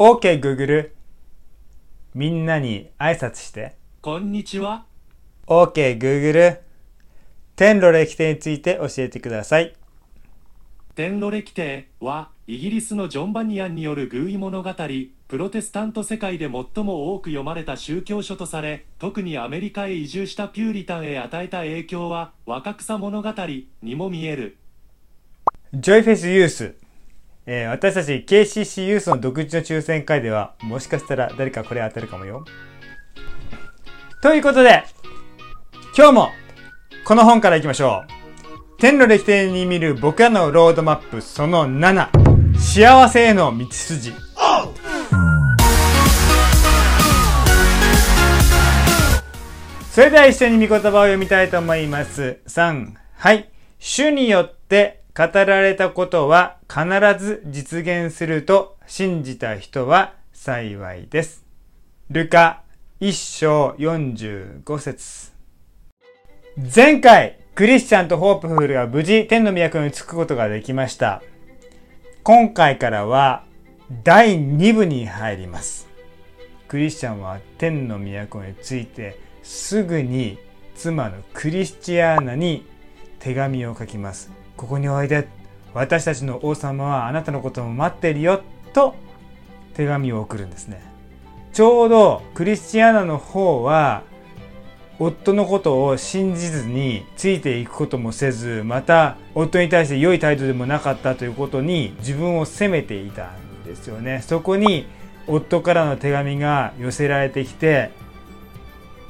OK Google みんなに挨拶して。こんにちは。OK Google 天路歴史について教えてください。天路歴帝はイギリスのジョン・バニアンによる偶意物語プロテスタント世界で最も多く読まれた宗教書とされ特にアメリカへ移住したピューリタンへ与えた影響は若草物語にも見える。Joyface ユース、えー私たち KCC ユースの独自の抽選会ではもしかしたら誰かこれ当たるかもよということで今日もこの本からいきましょう天路歴史に見る僕らのロードマップその7幸せへの道筋それでは一緒に御言葉を読みたいと思います。3、はい。主によって語られたことは必ず実現すると信じた人は幸いです。ルカ1章45節前回、クリスチャンとホープフルが無事天の都に着くことができました。今回からは第2部に入ります。クリスチャンは天の都についてすぐに妻のクリスチアーナに手紙を書きます。ここにおいで。私たちの王様はあなたのことを待ってるよ。と手紙を送るんですね。ちょうどクリスチアーナの方は夫のことを信じずについていくこともせず、また夫に対して良い態度でもなかったということに自分を責めていたんですよね。そこに夫からの手紙が寄せられてきて、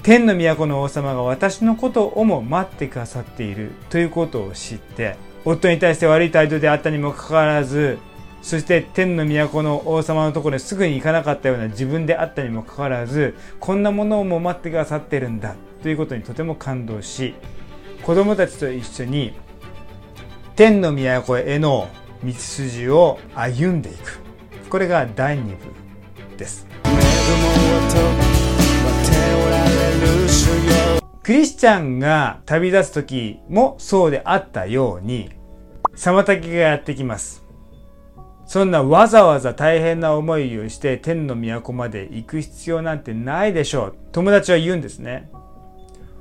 天の都の王様が私のことをも待ってくださっているということを知って、夫に対して悪い態度であったにもかかわらず、そして天の都の王様のところにすぐに行かなかったような自分であったにもかかわらず、こんなものをも待ってくださってるんだということにとても感動し、子供たちと一緒に天の都への道筋を歩んでいく。これが第2部です。クリスチャンが旅立つ時もそうであったように、妨げがやってきます。そんなわざわざ大変な思いをして天の都まで行く必要なんてないでしょう。友達は言うんですね。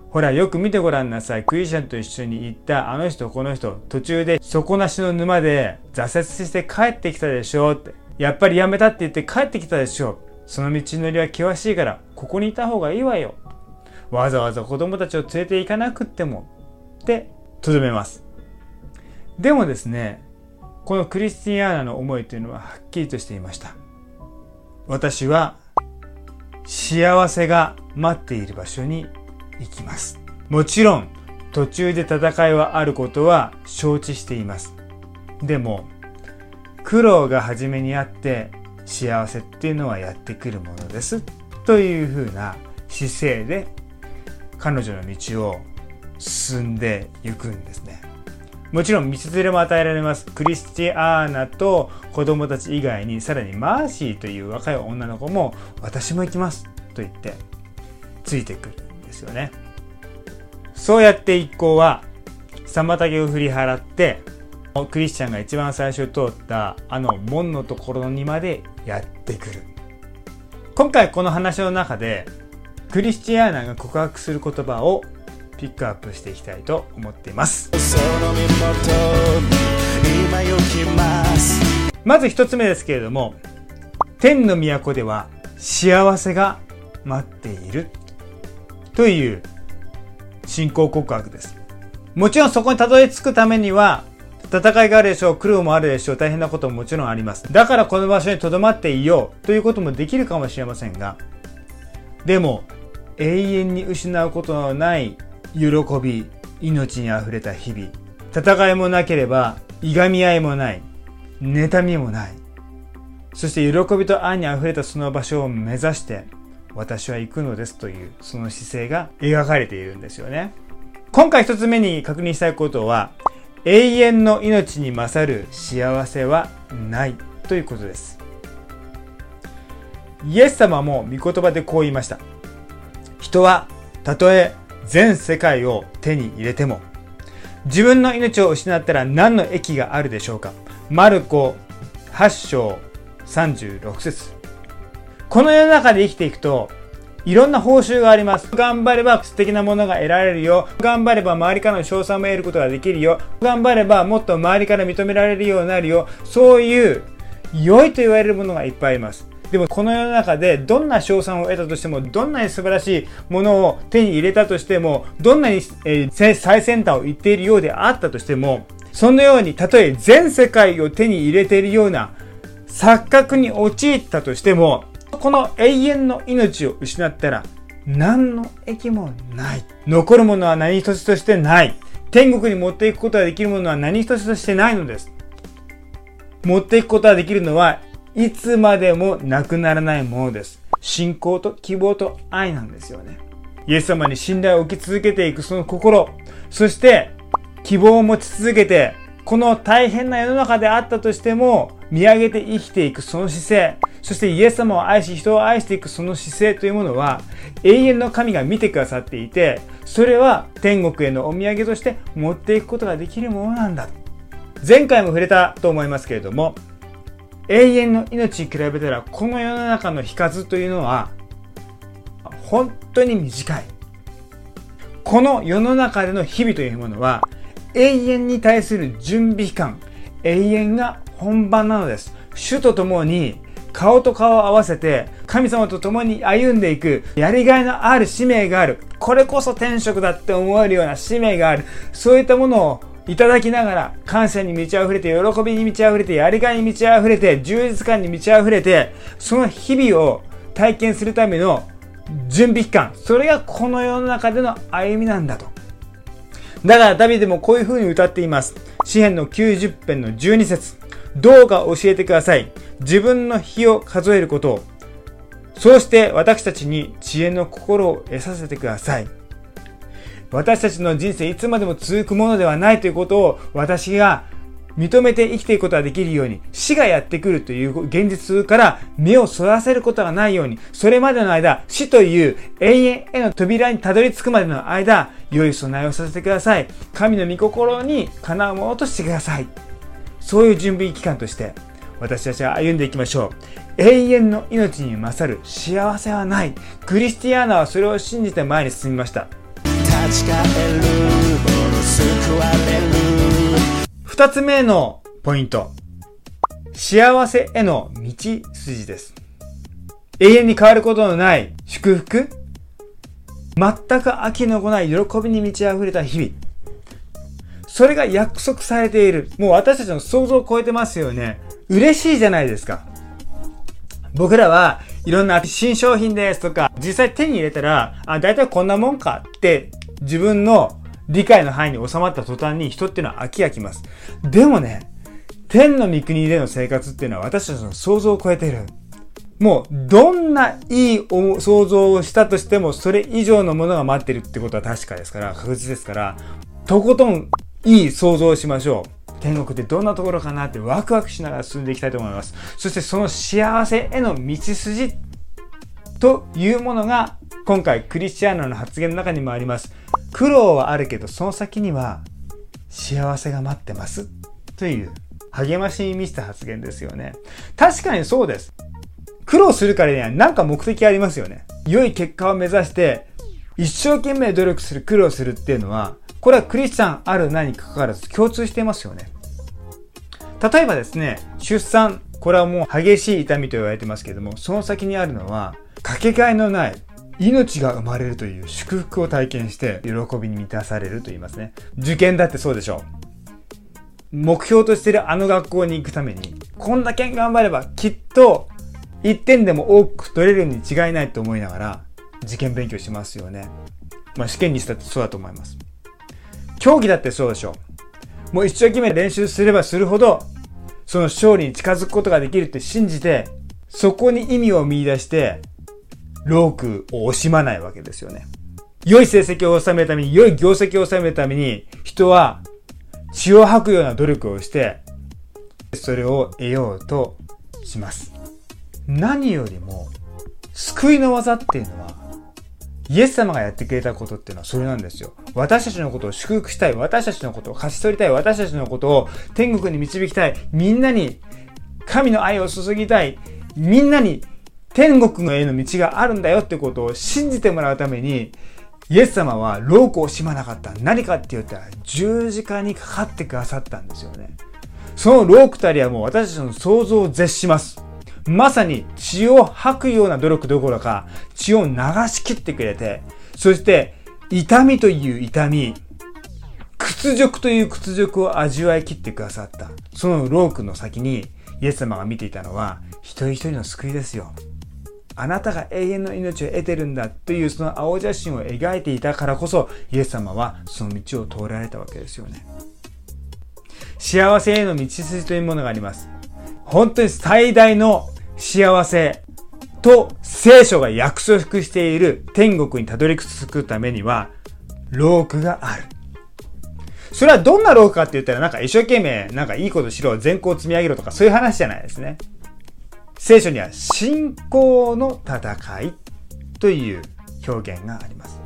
ほら、よく見てごらんなさい。クリスチャンと一緒に行ったあの人、この人、途中で底なしの沼で挫折して帰ってきたでしょうって。やっぱりやめたって言って帰ってきたでしょ。その道のりは険しいから、ここにいた方がいいわよ。わざわざ子供たちを連れて行かなくっても。って、とどめます。でもですね、このクリスティアーナの思いというのははっきりとしていました。私は幸せが待っている場所に行きます。もちろん途中で戦いはあることは承知しています。でも苦労が初めにあって幸せっていうのはやってくるものです。というふうな姿勢で彼女の道を進んでいくんですね。もちろん道連れも与えられます。クリスティアーナと子供たち以外にさらにマーシーという若い女の子も私も行きますと言ってついてくるんですよね。そうやって一行は妨げを振り払ってクリスチャンが一番最初通ったあの門のところにまでやってくる。今回この話の中でクリスチアーナが告白する言葉をピックアップしていきたいと思っています。ますまず一つ目ですけれども、天の都では幸せが待っているという信仰告白です。もちろんそこにたどり着くためには、戦いがあるでしょう、苦労もあるでしょう、大変なことももちろんあります。だからこの場所に留まっていようということもできるかもしれませんが、でも永遠に失うことのない喜び、命に溢れた日々、戦いもなければ、いがみ合いもない、妬みもない。そして喜びと愛に溢れたその場所を目指して、私は行くのですという、その姿勢が描かれているんですよね。今回一つ目に確認したいことは、永遠の命に勝る幸せはないということです。イエス様も御言葉でこう言いました。人はたとえ全世界を手に入れても自分の命を失ったら何の益があるでしょうか？マルコ8章36節この世の中で生きていくと、いろんな報酬があります。頑張れば素敵なものが得られるよ。頑張れば周りからの賞賛も得ることができるよ。頑張ればもっと周りから認められるようになるよ。そういう良いと言われるものがいっぱいあります。でもこの世の中でどんな賞賛を得たとしても、どんなに素晴らしいものを手に入れたとしても、どんなに、えー、最先端を言っているようであったとしても、そのように、たとえ全世界を手に入れているような錯覚に陥ったとしても、この永遠の命を失ったら、何の益もない。残るものは何一つとしてない。天国に持っていくことができるものは何一つとしてないのです。持っていくことができるのは、いつまでもなくならないものです。信仰と希望と愛なんですよね。イエス様に信頼を置き続けていくその心、そして希望を持ち続けて、この大変な世の中であったとしても、見上げて生きていくその姿勢、そしてイエス様を愛し人を愛していくその姿勢というものは、永遠の神が見てくださっていて、それは天国へのお土産として持っていくことができるものなんだ。前回も触れたと思いますけれども、永遠の命に比べたら、この世の中の日数というのは、本当に短い。この世の中での日々というものは、永遠に対する準備期間、永遠が本番なのです。主と共に顔と顔を合わせて神様と共に歩んでいくやりがいのある使命がある。これこそ天職だって思えるような使命がある。そういったものをいただきながら感謝に満ち溢れて喜びに満ち溢れてやりがいに満ち溢れて充実感に満ち溢れてその日々を体験するための準備期間それがこの世の中での歩みなんだとだからダビデもこういう風に歌っています。詩篇の90編の12節どうか教えてください。自分の日を数えることを。そうして私たちに知恵の心を得させてください。私たちの人生いつまでも続くものではないということを私が認めて生きていくことができるように、死がやってくるという現実から目をそらせることがないように、それまでの間、死という永遠への扉にたどり着くまでの間、良い備えをさせてください。神の御心にかなうものとしてください。そういう準備期間として、私たちは歩んでいきましょう。永遠の命に勝る幸せはない。クリスティアーナはそれを信じて前に進みました。立ち返る救われる二つ目のポイント。幸せへの道筋です。永遠に変わることのない祝福全く飽きのこない喜びに満ち溢れた日々。それが約束されている。もう私たちの想像を超えてますよね。嬉しいじゃないですか。僕らはいろんな新商品ですとか、実際手に入れたら、あ、だいたいこんなもんかって自分の理解の範囲に収まった途端に人っていうのは飽き飽きます。でもね、天の御国での生活っていうのは私たちの想像を超えている。もう、どんないい想像をしたとしても、それ以上のものが待ってるってことは確かですから、確実ですから、とことんいい想像をしましょう。天国ってどんなところかなってワクワクしながら進んでいきたいと思います。そしてその幸せへの道筋というものが今回クリスチアーノの発言の中にもあります。苦労はあるけどその先には幸せが待ってますという励ましに満ちた発言ですよね。確かにそうです。苦労するからには何か目的ありますよね。良い結果を目指して一生懸命努力する、苦労するっていうのは、これはクリスチャンある何にかかわらず共通していますよね。例えばですね、出産、これはもう激しい痛みと言われてますけども、その先にあるのは、かけがえのない命が生まれるという祝福を体験して喜びに満たされると言いますね。受験だってそうでしょう。目標としてるあの学校に行くために、こんだけ頑張ればきっと1点でも多く取れるに違いないと思いながら受験勉強しますよね。まあ試験にしたってそうだと思います。競技だってそうでしょう。もう一生懸命練習すればするほど、その勝利に近づくことができるって信じて、そこに意味を見出して、ロークを惜しまないわけですよね。良い成績を収めるために、良い業績を収めるために、人は血を吐くような努力をして、それを得ようとします。何よりも、救いの技っていうのは、イエス様がやってくれたことっていうのはそれなんですよ。私たちのことを祝福したい。私たちのことを勝ち取りたい。私たちのことを天国に導きたい。みんなに神の愛を注ぎたい。みんなに天国への道があるんだよってことを信じてもらうために、イエス様はロークを惜しまなかった。何かって言ったら十字架にかかってくださったんですよね。そのロークたりはもう私たちの想像を絶します。まさに血を吐くような努力どころか血を流し切ってくれて、そして痛みという痛み、屈辱という屈辱を味わい切ってくださった。そのロークの先にイエス様が見ていたのは一人一人の救いですよ。あなたが永遠の命を得てるんだというその青写真を描いていたからこそイエス様はその道を通られたわけですよね。幸せへの道筋というものがあります。本当に最大の幸せと聖書が約束している天国にたどり着くためには、ロークがある。それはどんなロークかって言ったらなんか一生懸命なんかいいことしろ、善行を積み上げろとかそういう話じゃないですね。聖書には信仰の戦いという表現があります。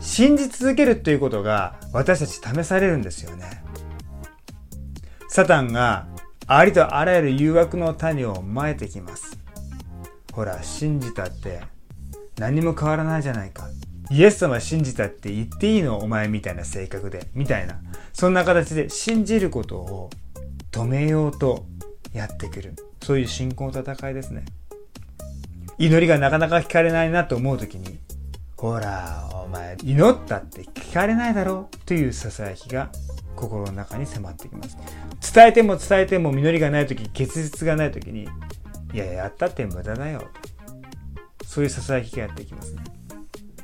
信じ続けるということが私たち試されるんですよね。サタンがありとあらゆる誘惑の種をまいてきます。ほら、信じたって何も変わらないじゃないか。イエス様信じたって言っていいの？お前みたいな性格で。みたいな。そんな形で信じることを止めようとやってくる。そういう信仰の戦いですね。祈りがなかなか聞かれないなと思うときに、ほら、お前、祈ったって聞かれないだろうという囁きが心の中に迫ってきます。伝えても伝えても実りがないとき、結実がないときに、いや、やったって無駄だよ。そういう囁きがやってきますね。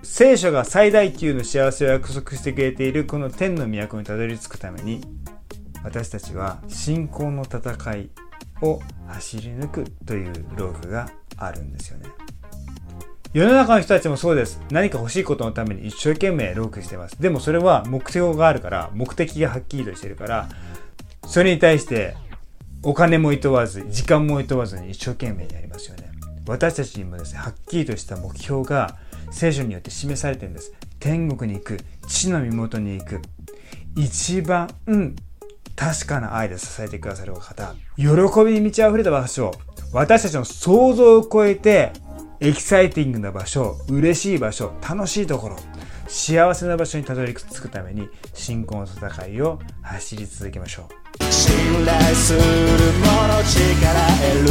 聖書が最大級の幸せを約束してくれているこの天の都にたどり着くために、私たちは信仰の戦いを走り抜くというロークがあるんですよね。世の中の人たちもそうです。何か欲しいことのために一生懸命ロークしてます。でもそれは目標があるから、目的がはっきりとしてるから、それに対してお金も厭わず、時間も厭わずに一生懸命やりますよね。私たちにもですね、はっきりとした目標が聖書によって示されてるんです。天国に行く、地の身元に行く。一番、うん、確かな愛で支えてくださる方、喜びに満ち溢れた場所、私たちの想像を超えてエキサイティングな場所、嬉しい場所、楽しいところ、幸せな場所にたどり着くために信仰の戦いを走り続けましょう。信頼する者力得る。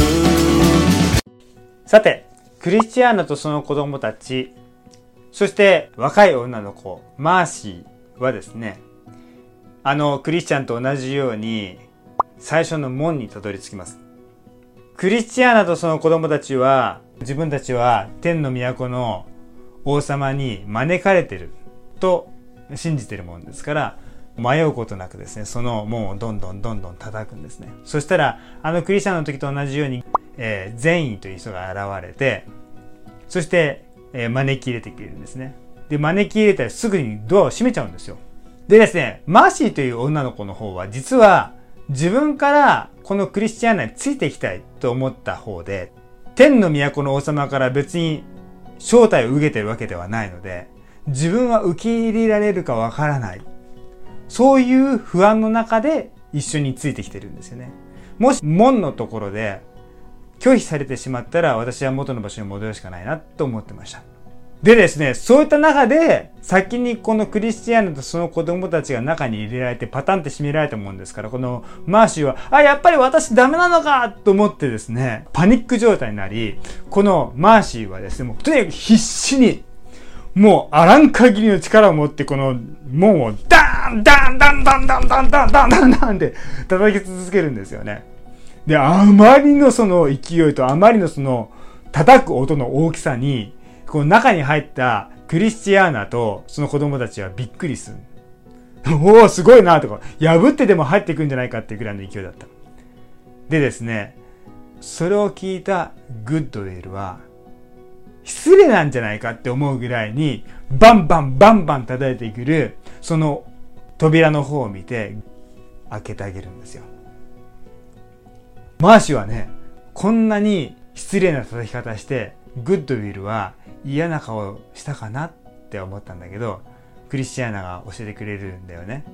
さて、クリスチアーナとその子供たち、そして若い女の子、マーシーはですね、あのクリスチャンと同じように最初の門にたどり着きます。クリスチアーナとその子供たちは自分たちは天の都の王様に招かれてると信じてるもんですから迷うことなくですねその門をどんどんどんどん叩くんですね。そしたらあのクリスチャンの時と同じように、えー、善意という人が現れてそして、えー、招き入れてくれるんですね。で招き入れたらすぐにドアを閉めちゃうんですよ。でですねマーシーという女の子の方は実は自分からこのクリスチャンナについていきたいと思った方で天の都の王様から別に招待を受けてるわけではないので、自分は受け入れられるかわからない。そういう不安の中で一緒についてきてるんですよね。もし門のところで拒否されてしまったら私は元の場所に戻るしかないなと思ってました。でですね、そういった中で、先にこのクリスチアーノとその子供たちが中に入れられてパタンって閉められたもんですから、このマーシーは、あ、やっぱり私ダメなのかと思ってですね、パニック状態になり、このマーシーはですね、もうとにかく必死に、もうあらん限りの力を持ってこの門をダーンダーンダーンダーンダーンダーンダンダンダンダンって叩き続けるんですよね。で、あまりのその勢いとあまりのその叩く音の大きさに、この中に入ったクリスチアーナとその子供たちはびっくりする。おお、すごいなとか、破ってでも入っていくんじゃないかっていうぐらいの勢いだった。でですね、それを聞いたグッドウィルは、失礼なんじゃないかって思うぐらいに、バンバンバンバン叩いてくる、その扉の方を見て、開けてあげるんですよ。マーシュはね、こんなに失礼な叩き方して、グッドウィルは嫌な顔したかなって思ったんだけどクリスチアーナが教えてくれるんだよね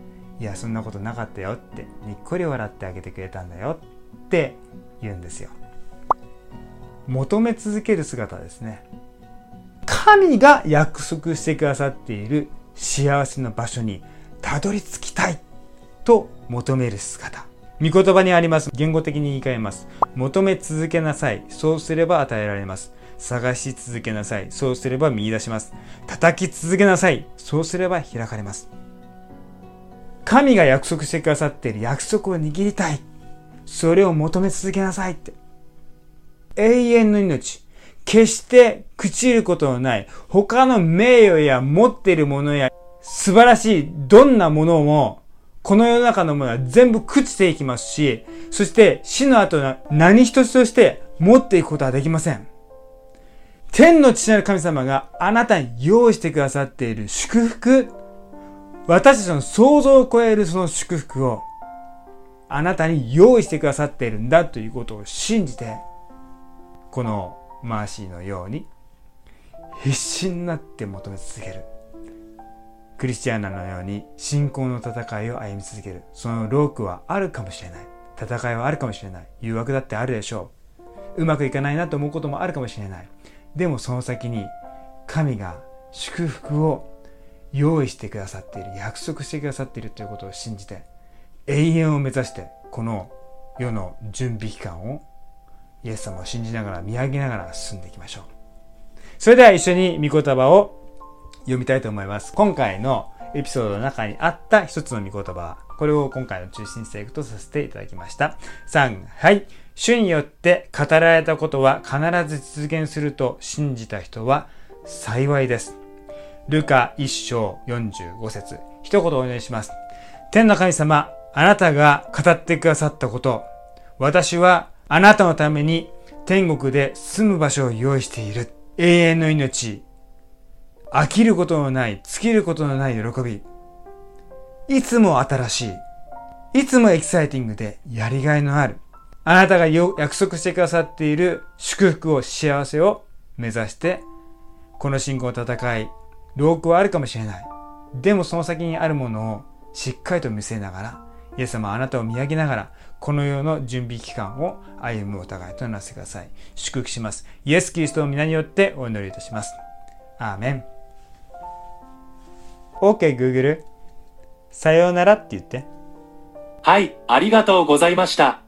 いやそんなことなかったよってにっこり笑ってあげてくれたんだよって言うんですよ求め続ける姿ですね。神が約束してくださっている幸せな場所にたどり着きたいと求める姿。御言葉にあります。言語的に言い換えます。求め続けなさい。そうすれば与えられます。探し続けなさい。そうすれば見出します。叩き続けなさい。そうすれば開かれます。神が約束してくださっている約束を握りたい。それを求め続けなさいって。永遠の命。決して朽ちることのない他の名誉や持っているものや素晴らしいどんなものもこの世の中のものは全部朽ちていきますし、そして死の後の何一つとして持っていくことはできません。天の父なる神様があなたに用意してくださっている祝福、私たちの想像を超えるその祝福をあなたに用意してくださっているんだということを信じて、このマーシーのように必死になって求め続ける。クリスチャンナのように信仰の戦いを歩み続ける。そのロークはあるかもしれない。戦いはあるかもしれない。誘惑だってあるでしょう。うまくいかないなと思うこともあるかもしれない。でもその先に神が祝福を用意してくださっている、約束してくださっているということを信じて、永遠を目指して、この世の準備期間をイエス様を信じながら見上げながら進んでいきましょう。それでは一緒に御言葉を読みたいと思います。今回のエピソードの中にあった一つの御言葉。これを今回の中心聖句とさせていただきました。3、はい。主によって語られたことは必ず実現すると信じた人は幸いです。ルカ1章45節一言お願いします。天の神様、あなたが語ってくださったこと、私はあなたのために天国で住む場所を用意している。永遠の命、飽きることのない、尽きることのない喜び。いつも新しい。いつもエキサイティングでやりがいのある。あなたが約束してくださっている祝福を、幸せを目指して、この信仰の戦い、ロークはあるかもしれない。でもその先にあるものをしっかりと見据えながら、イエス様はあなたを見上げながら、この世の準備期間を歩むお互いとならせてください。祝福します。イエス・キリストの皆によってお祈りいたします。アーメン。OK、Google。さようならって言って。はい、ありがとうございました。